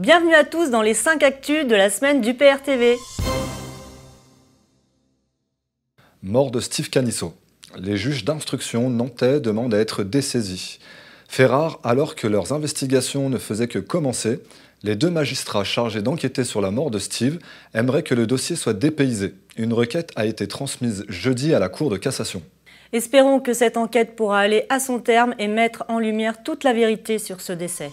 Bienvenue à tous dans les 5 actus de la semaine du PRTV. Mort de Steve Canisso. Les juges d'instruction nantais demandent à être dessaisis. Fait rare, alors que leurs investigations ne faisaient que commencer, les deux magistrats chargés d'enquêter sur la mort de Steve aimeraient que le dossier soit dépaysé. Une requête a été transmise jeudi à la Cour de cassation. Espérons que cette enquête pourra aller à son terme et mettre en lumière toute la vérité sur ce décès.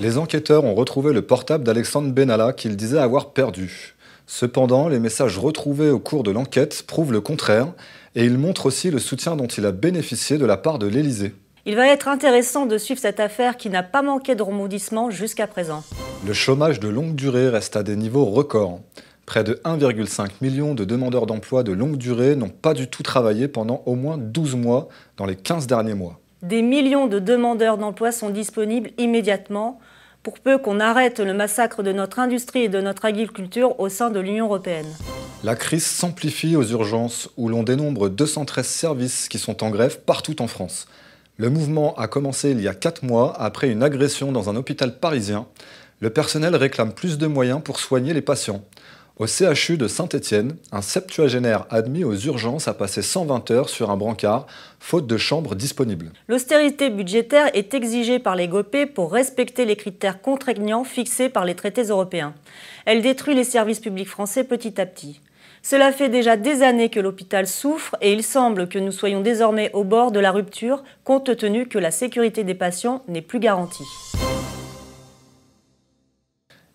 Les enquêteurs ont retrouvé le portable d'Alexandre Benalla qu'ils disaient avoir perdu. Cependant, les messages retrouvés au cours de l'enquête prouvent le contraire et ils montrent aussi le soutien dont il a bénéficié de la part de l'Élysée. Il va être intéressant de suivre cette affaire qui n'a pas manqué de rebondissements jusqu'à présent. Le chômage de longue durée reste à des niveaux records. Près de 1,5 million de demandeurs d'emploi de longue durée n'ont pas du tout travaillé pendant au moins 12 mois dans les 15 derniers mois. Des millions de demandeurs d'emploi sont disponibles immédiatement pour peu qu'on arrête le massacre de notre industrie et de notre agriculture au sein de l'Union européenne. La crise s'amplifie aux urgences où l'on dénombre 213 services qui sont en grève partout en France. Le mouvement a commencé il y a 4 mois après une agression dans un hôpital parisien. Le personnel réclame plus de moyens pour soigner les patients. Au CHU de Saint-Étienne, un septuagénaire admis aux urgences a passé 120 heures sur un brancard, faute de chambres disponibles. L'austérité budgétaire est exigée par les GOPÉ pour respecter les critères contraignants fixés par les traités européens. Elle détruit les services publics français petit à petit. Cela fait déjà des années que l'hôpital souffre et il semble que nous soyons désormais au bord de la rupture compte tenu que la sécurité des patients n'est plus garantie.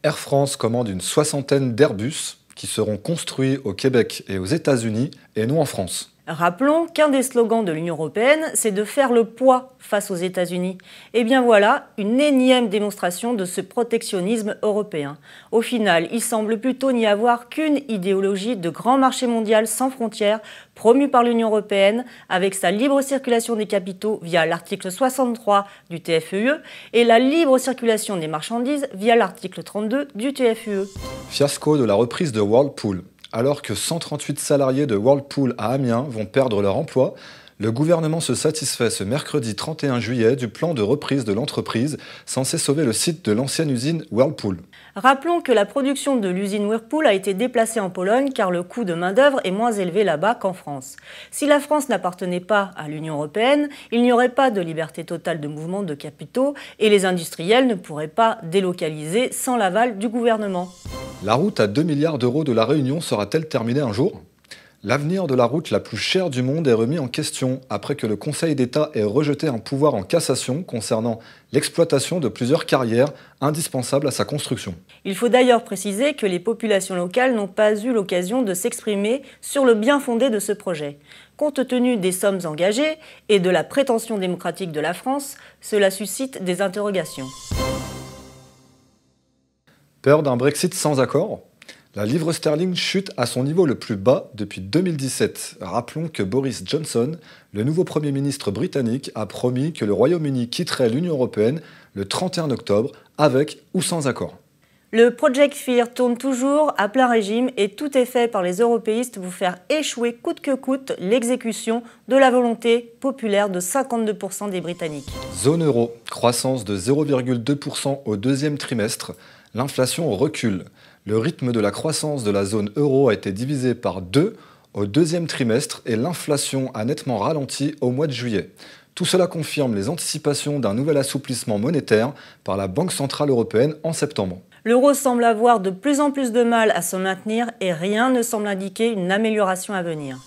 Air France commande une soixantaine d'Airbus qui seront construits au Québec et aux États-Unis et non en France. Rappelons qu'un des slogans de l'Union européenne, c'est de faire le poids face aux États-Unis. Et eh bien voilà, une énième démonstration de ce protectionnisme européen. Au final, il semble plutôt n'y avoir qu'une idéologie de grand marché mondial sans frontières promue par l'Union européenne avec sa libre circulation des capitaux via l'article 63 du TFUE et la libre circulation des marchandises via l'article 32 du TFUE. Fiasco de la reprise de Whirlpool. Alors que 138 salariés de Whirlpool à Amiens vont perdre leur emploi, le gouvernement se satisfait ce mercredi 31 juillet du plan de reprise de l'entreprise censé sauver le site de l'ancienne usine Whirlpool. Rappelons que la production de l'usine Whirlpool a été déplacée en Pologne car le coût de main-d'œuvre est moins élevé là-bas qu'en France. Si la France n'appartenait pas à l'Union européenne, il n'y aurait pas de liberté totale de mouvement de capitaux et les industriels ne pourraient pas délocaliser sans l'aval du gouvernement. La route à 2 milliards d'euros de la Réunion sera-t-elle terminée un jour? L'avenir de la route la plus chère du monde est remis en question après que le Conseil d'État ait rejeté un pouvoir en cassation concernant l'exploitation de plusieurs carrières indispensables à sa construction. Il faut d'ailleurs préciser que les populations locales n'ont pas eu l'occasion de s'exprimer sur le bien fondé de ce projet. Compte tenu des sommes engagées et de la prétention démocratique de la France, cela suscite des interrogations. Peur d'un Brexit sans accord la livre sterling chute à son niveau le plus bas depuis 2017. Rappelons que Boris Johnson, le nouveau Premier ministre britannique, a promis que le Royaume-Uni quitterait l'Union européenne le 31 octobre avec ou sans accord. Le Project Fear tourne toujours à plein régime et tout est fait par les européistes pour faire échouer coûte que coûte l'exécution de la volonté populaire de 52% des Britanniques. Zone euro, croissance de 0,2% au deuxième trimestre, l'inflation recule le rythme de la croissance de la zone euro a été divisé par deux au deuxième trimestre et l'inflation a nettement ralenti au mois de juillet. Tout cela confirme les anticipations d'un nouvel assouplissement monétaire par la Banque Centrale Européenne en septembre. L'euro semble avoir de plus en plus de mal à se maintenir et rien ne semble indiquer une amélioration à venir.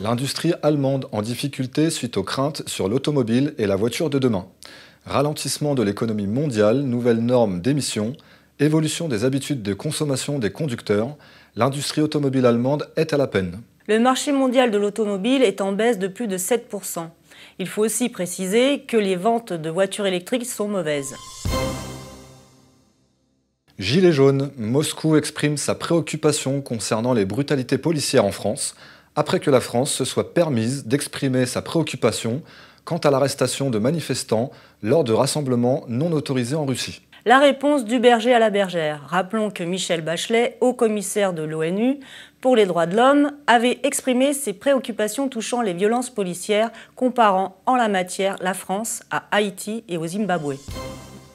L'industrie allemande en difficulté suite aux craintes sur l'automobile et la voiture de demain. Ralentissement de l'économie mondiale, nouvelles normes d'émissions, Évolution des habitudes de consommation des conducteurs, l'industrie automobile allemande est à la peine. Le marché mondial de l'automobile est en baisse de plus de 7%. Il faut aussi préciser que les ventes de voitures électriques sont mauvaises. Gilets jaunes, Moscou exprime sa préoccupation concernant les brutalités policières en France, après que la France se soit permise d'exprimer sa préoccupation quant à l'arrestation de manifestants lors de rassemblements non autorisés en Russie. La réponse du berger à la bergère. Rappelons que Michel Bachelet, haut commissaire de l'ONU pour les droits de l'homme, avait exprimé ses préoccupations touchant les violences policières, comparant en la matière la France à Haïti et au Zimbabwe.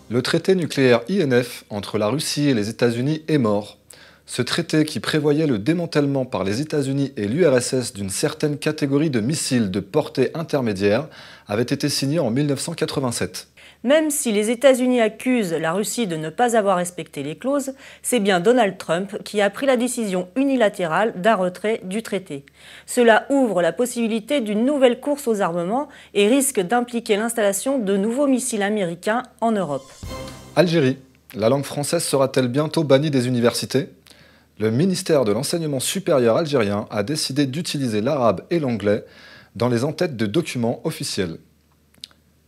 Le traité nucléaire INF entre la Russie et les États-Unis est mort. Ce traité, qui prévoyait le démantèlement par les États-Unis et l'URSS d'une certaine catégorie de missiles de portée intermédiaire, avait été signé en 1987. Même si les États-Unis accusent la Russie de ne pas avoir respecté les clauses, c'est bien Donald Trump qui a pris la décision unilatérale d'un retrait du traité. Cela ouvre la possibilité d'une nouvelle course aux armements et risque d'impliquer l'installation de nouveaux missiles américains en Europe. Algérie. La langue française sera-t-elle bientôt bannie des universités? Le ministère de l'Enseignement supérieur algérien a décidé d'utiliser l'arabe et l'anglais dans les entêtes de documents officiels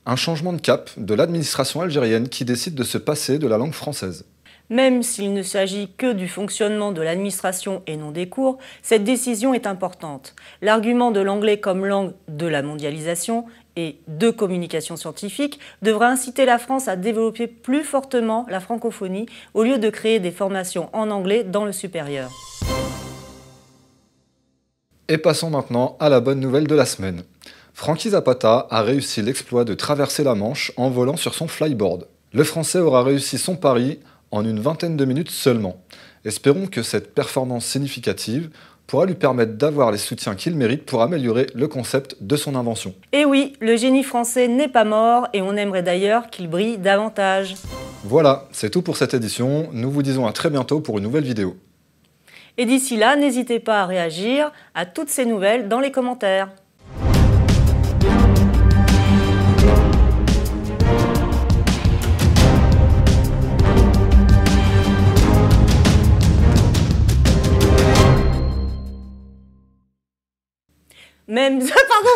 un changement de cap de l'administration algérienne qui décide de se passer de la langue française. Même s'il ne s'agit que du fonctionnement de l'administration et non des cours, cette décision est importante. L'argument de l'anglais comme langue de la mondialisation et de communication scientifique devrait inciter la France à développer plus fortement la francophonie au lieu de créer des formations en anglais dans le supérieur. Et passons maintenant à la bonne nouvelle de la semaine. Frankie Zapata a réussi l'exploit de traverser la Manche en volant sur son flyboard. Le Français aura réussi son pari en une vingtaine de minutes seulement. Espérons que cette performance significative pourra lui permettre d'avoir les soutiens qu'il mérite pour améliorer le concept de son invention. Et oui, le génie français n'est pas mort et on aimerait d'ailleurs qu'il brille davantage. Voilà, c'est tout pour cette édition. Nous vous disons à très bientôt pour une nouvelle vidéo. Et d'ici là, n'hésitez pas à réagir à toutes ces nouvelles dans les commentaires. Même. Pardon,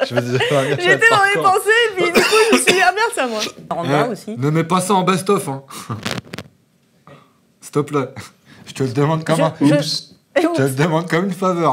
je J'étais dans les pensées, puis du coup, je me suis dit, ah merde, c'est à moi. Euh, aussi. Ne mets pas ça en best-of, hein. S'il te plaît. Je te le demande comme un. Je, je te le demande comme une faveur.